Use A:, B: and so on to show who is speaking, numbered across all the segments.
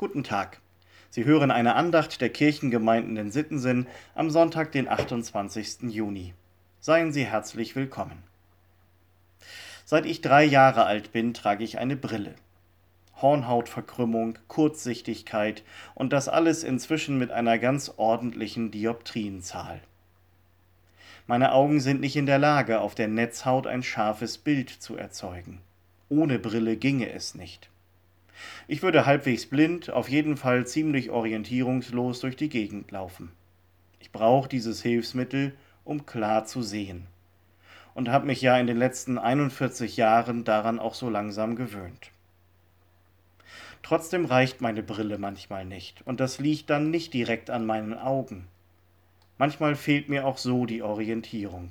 A: Guten Tag. Sie hören eine Andacht der Kirchengemeinden in Sittensinn am Sonntag, den 28. Juni. Seien Sie herzlich willkommen. Seit ich drei Jahre alt bin, trage ich eine Brille. Hornhautverkrümmung, Kurzsichtigkeit und das alles inzwischen mit einer ganz ordentlichen Dioptrienzahl. Meine Augen sind nicht in der Lage, auf der Netzhaut ein scharfes Bild zu erzeugen. Ohne Brille ginge es nicht. Ich würde halbwegs blind, auf jeden Fall ziemlich orientierungslos durch die Gegend laufen. Ich brauche dieses Hilfsmittel, um klar zu sehen. Und habe mich ja in den letzten 41 Jahren daran auch so langsam gewöhnt. Trotzdem reicht meine Brille manchmal nicht, und das liegt dann nicht direkt an meinen Augen. Manchmal fehlt mir auch so die Orientierung.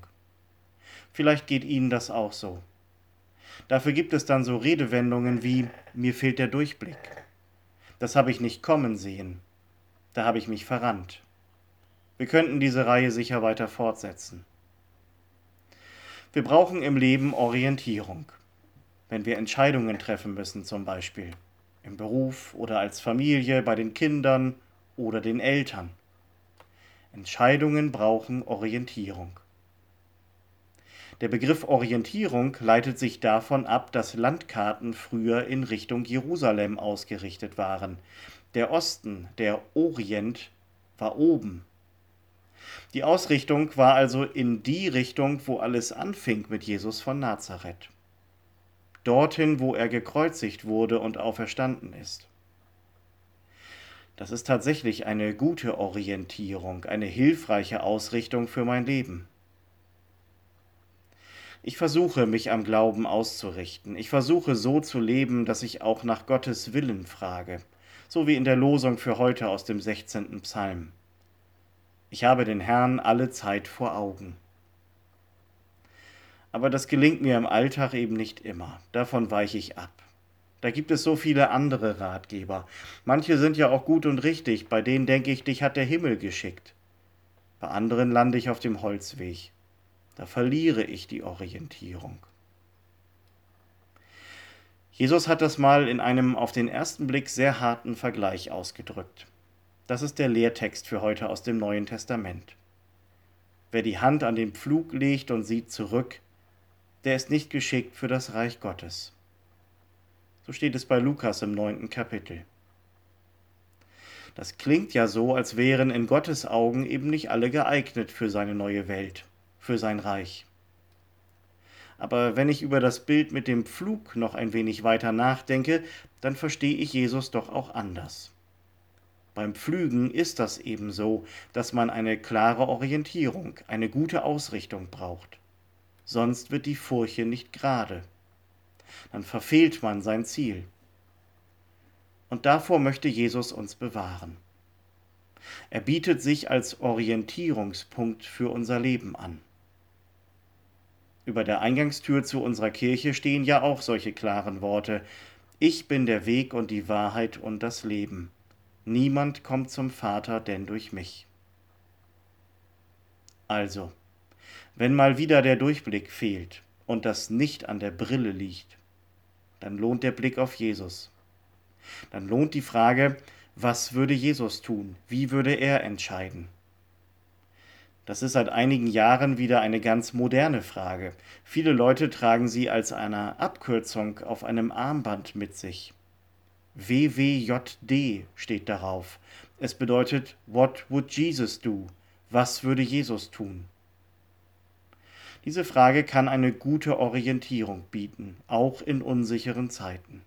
A: Vielleicht geht Ihnen das auch so. Dafür gibt es dann so Redewendungen wie mir fehlt der Durchblick. Das habe ich nicht kommen sehen. Da habe ich mich verrannt. Wir könnten diese Reihe sicher weiter fortsetzen. Wir brauchen im Leben Orientierung. Wenn wir Entscheidungen treffen müssen zum Beispiel. Im Beruf oder als Familie, bei den Kindern oder den Eltern. Entscheidungen brauchen Orientierung. Der Begriff Orientierung leitet sich davon ab, dass Landkarten früher in Richtung Jerusalem ausgerichtet waren. Der Osten, der Orient, war oben. Die Ausrichtung war also in die Richtung, wo alles anfing mit Jesus von Nazareth. Dorthin, wo er gekreuzigt wurde und auferstanden ist. Das ist tatsächlich eine gute Orientierung, eine hilfreiche Ausrichtung für mein Leben. Ich versuche, mich am Glauben auszurichten. Ich versuche so zu leben, dass ich auch nach Gottes Willen frage, so wie in der Losung für heute aus dem 16. Psalm. Ich habe den Herrn alle Zeit vor Augen. Aber das gelingt mir im Alltag eben nicht immer. Davon weiche ich ab. Da gibt es so viele andere Ratgeber. Manche sind ja auch gut und richtig, bei denen denke ich, dich hat der Himmel geschickt. Bei anderen lande ich auf dem Holzweg da verliere ich die Orientierung. Jesus hat das mal in einem auf den ersten Blick sehr harten Vergleich ausgedrückt. Das ist der Lehrtext für heute aus dem Neuen Testament. Wer die Hand an den Pflug legt und sieht zurück, der ist nicht geschickt für das Reich Gottes. So steht es bei Lukas im neunten Kapitel. Das klingt ja so, als wären in Gottes Augen eben nicht alle geeignet für seine neue Welt für sein Reich. Aber wenn ich über das Bild mit dem Pflug noch ein wenig weiter nachdenke, dann verstehe ich Jesus doch auch anders. Beim Pflügen ist das eben so, dass man eine klare Orientierung, eine gute Ausrichtung braucht. Sonst wird die Furche nicht gerade. Dann verfehlt man sein Ziel. Und davor möchte Jesus uns bewahren. Er bietet sich als Orientierungspunkt für unser Leben an. Über der Eingangstür zu unserer Kirche stehen ja auch solche klaren Worte. Ich bin der Weg und die Wahrheit und das Leben. Niemand kommt zum Vater denn durch mich. Also, wenn mal wieder der Durchblick fehlt und das nicht an der Brille liegt, dann lohnt der Blick auf Jesus. Dann lohnt die Frage, was würde Jesus tun? Wie würde er entscheiden? Das ist seit einigen Jahren wieder eine ganz moderne Frage. Viele Leute tragen sie als eine Abkürzung auf einem Armband mit sich. WWJD steht darauf. Es bedeutet What would Jesus do? Was würde Jesus tun? Diese Frage kann eine gute Orientierung bieten, auch in unsicheren Zeiten.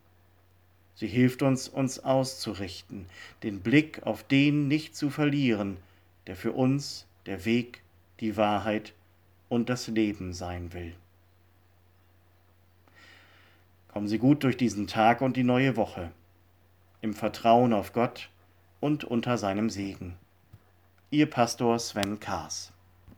A: Sie hilft uns, uns auszurichten, den Blick auf den nicht zu verlieren, der für uns der Weg, die Wahrheit und das Leben sein will. Kommen Sie gut durch diesen Tag und die neue Woche, im Vertrauen auf Gott und unter seinem Segen. Ihr Pastor Sven Kaas.